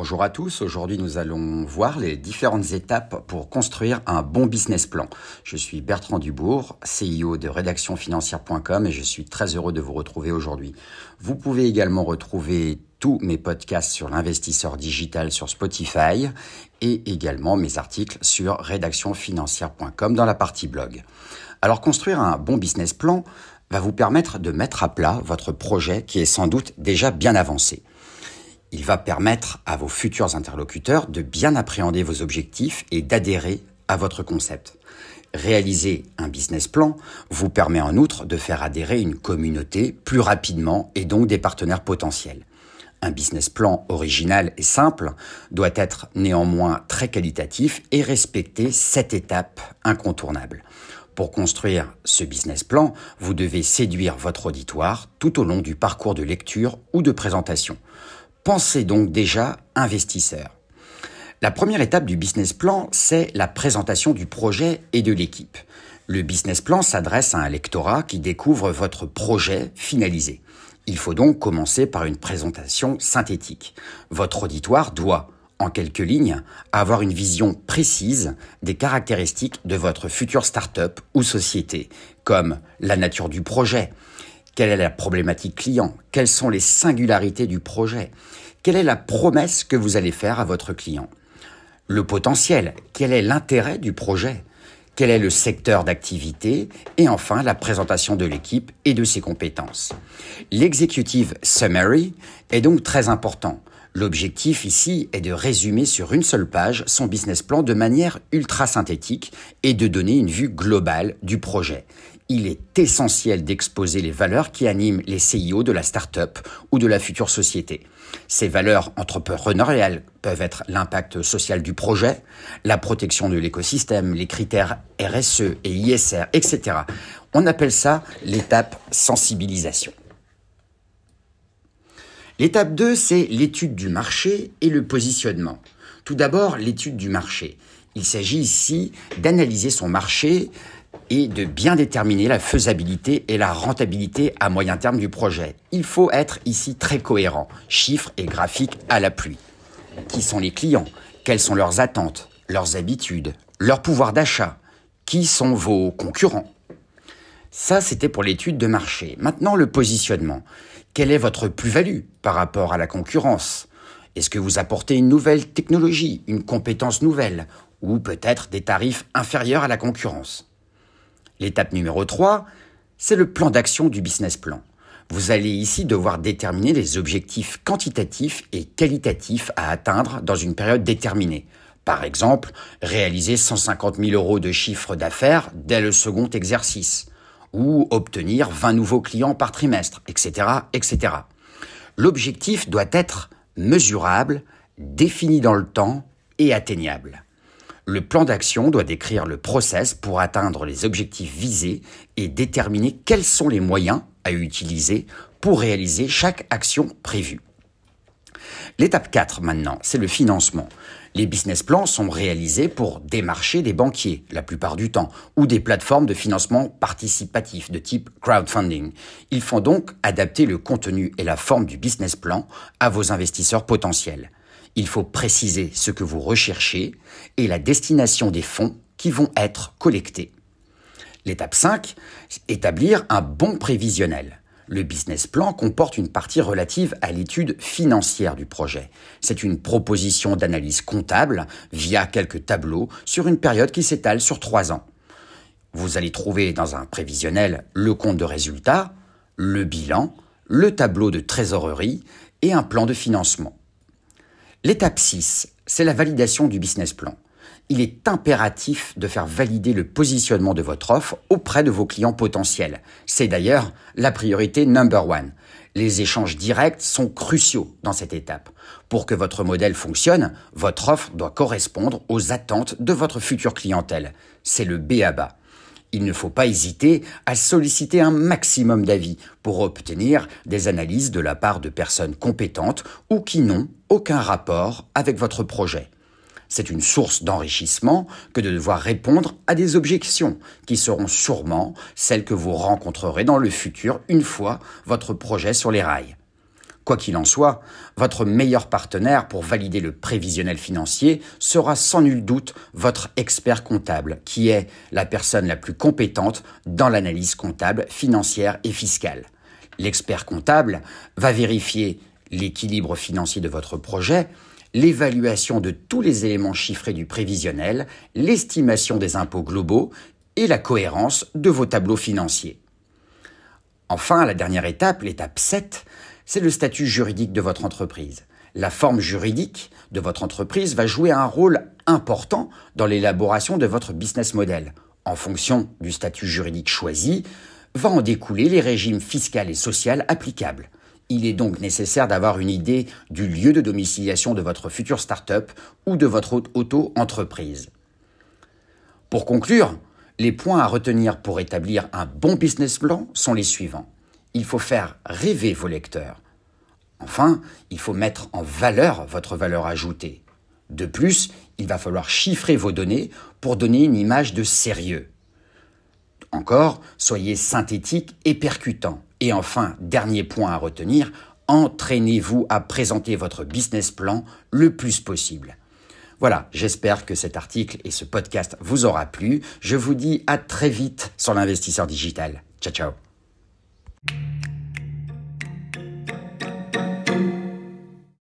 Bonjour à tous, aujourd'hui nous allons voir les différentes étapes pour construire un bon business plan. Je suis Bertrand Dubourg, CEO de rédactionfinancière.com et je suis très heureux de vous retrouver aujourd'hui. Vous pouvez également retrouver tous mes podcasts sur l'investisseur digital sur Spotify et également mes articles sur rédactionfinancière.com dans la partie blog. Alors construire un bon business plan va vous permettre de mettre à plat votre projet qui est sans doute déjà bien avancé. Il va permettre à vos futurs interlocuteurs de bien appréhender vos objectifs et d'adhérer à votre concept. Réaliser un business plan vous permet en outre de faire adhérer une communauté plus rapidement et donc des partenaires potentiels. Un business plan original et simple doit être néanmoins très qualitatif et respecter cette étape incontournable. Pour construire ce business plan, vous devez séduire votre auditoire tout au long du parcours de lecture ou de présentation. Pensez donc déjà investisseur. La première étape du business plan, c'est la présentation du projet et de l'équipe. Le business plan s'adresse à un lectorat qui découvre votre projet finalisé. Il faut donc commencer par une présentation synthétique. Votre auditoire doit, en quelques lignes, avoir une vision précise des caractéristiques de votre future start-up ou société, comme la nature du projet, quelle est la problématique client? Quelles sont les singularités du projet? Quelle est la promesse que vous allez faire à votre client? Le potentiel, quel est l'intérêt du projet? Quel est le secteur d'activité? Et enfin, la présentation de l'équipe et de ses compétences. L'executive summary est donc très important. L'objectif ici est de résumer sur une seule page son business plan de manière ultra synthétique et de donner une vue globale du projet. Il est essentiel d'exposer les valeurs qui animent les CIO de la start-up ou de la future société. Ces valeurs entrepreneuriales peuvent être l'impact social du projet, la protection de l'écosystème, les critères RSE et ISR, etc. On appelle ça l'étape sensibilisation. L'étape 2, c'est l'étude du marché et le positionnement. Tout d'abord, l'étude du marché. Il s'agit ici d'analyser son marché et de bien déterminer la faisabilité et la rentabilité à moyen terme du projet. Il faut être ici très cohérent, chiffres et graphiques à la pluie. Qui sont les clients? Quelles sont leurs attentes, leurs habitudes, leur pouvoir d'achat? Qui sont vos concurrents? Ça, c'était pour l'étude de marché. Maintenant, le positionnement. Quelle est votre plus-value par rapport à la concurrence? Est-ce que vous apportez une nouvelle technologie, une compétence nouvelle, ou peut-être des tarifs inférieurs à la concurrence? L'étape numéro 3, c'est le plan d'action du business plan. Vous allez ici devoir déterminer les objectifs quantitatifs et qualitatifs à atteindre dans une période déterminée. Par exemple, réaliser 150 000 euros de chiffre d'affaires dès le second exercice ou obtenir 20 nouveaux clients par trimestre, etc., etc. L'objectif doit être mesurable, défini dans le temps et atteignable. Le plan d'action doit décrire le process pour atteindre les objectifs visés et déterminer quels sont les moyens à utiliser pour réaliser chaque action prévue. L'étape 4 maintenant, c'est le financement. Les business plans sont réalisés pour démarcher des banquiers, la plupart du temps, ou des plateformes de financement participatif de type crowdfunding. Ils font donc adapter le contenu et la forme du business plan à vos investisseurs potentiels. Il faut préciser ce que vous recherchez et la destination des fonds qui vont être collectés. L'étape 5, établir un bon prévisionnel. Le business plan comporte une partie relative à l'étude financière du projet. C'est une proposition d'analyse comptable via quelques tableaux sur une période qui s'étale sur trois ans. Vous allez trouver dans un prévisionnel le compte de résultat, le bilan, le tableau de trésorerie et un plan de financement. L'étape 6, c'est la validation du business plan il est impératif de faire valider le positionnement de votre offre auprès de vos clients potentiels. C'est d'ailleurs la priorité number one. Les échanges directs sont cruciaux dans cette étape. Pour que votre modèle fonctionne, votre offre doit correspondre aux attentes de votre future clientèle. C'est le B à bas. Il ne faut pas hésiter à solliciter un maximum d'avis pour obtenir des analyses de la part de personnes compétentes ou qui n'ont aucun rapport avec votre projet. C'est une source d'enrichissement que de devoir répondre à des objections qui seront sûrement celles que vous rencontrerez dans le futur une fois votre projet sur les rails. Quoi qu'il en soit, votre meilleur partenaire pour valider le prévisionnel financier sera sans nul doute votre expert comptable, qui est la personne la plus compétente dans l'analyse comptable, financière et fiscale. L'expert comptable va vérifier l'équilibre financier de votre projet, l'évaluation de tous les éléments chiffrés du prévisionnel, l'estimation des impôts globaux et la cohérence de vos tableaux financiers. Enfin, la dernière étape, l'étape 7, c'est le statut juridique de votre entreprise. La forme juridique de votre entreprise va jouer un rôle important dans l'élaboration de votre business model. En fonction du statut juridique choisi, va en découler les régimes fiscal et social applicables. Il est donc nécessaire d'avoir une idée du lieu de domiciliation de votre future start-up ou de votre auto-entreprise. Pour conclure, les points à retenir pour établir un bon business plan sont les suivants il faut faire rêver vos lecteurs. Enfin, il faut mettre en valeur votre valeur ajoutée. De plus, il va falloir chiffrer vos données pour donner une image de sérieux. Encore, soyez synthétique et percutant. Et enfin, dernier point à retenir, entraînez-vous à présenter votre business plan le plus possible. Voilà, j'espère que cet article et ce podcast vous aura plu. Je vous dis à très vite sur l'investisseur digital. Ciao ciao Thank you.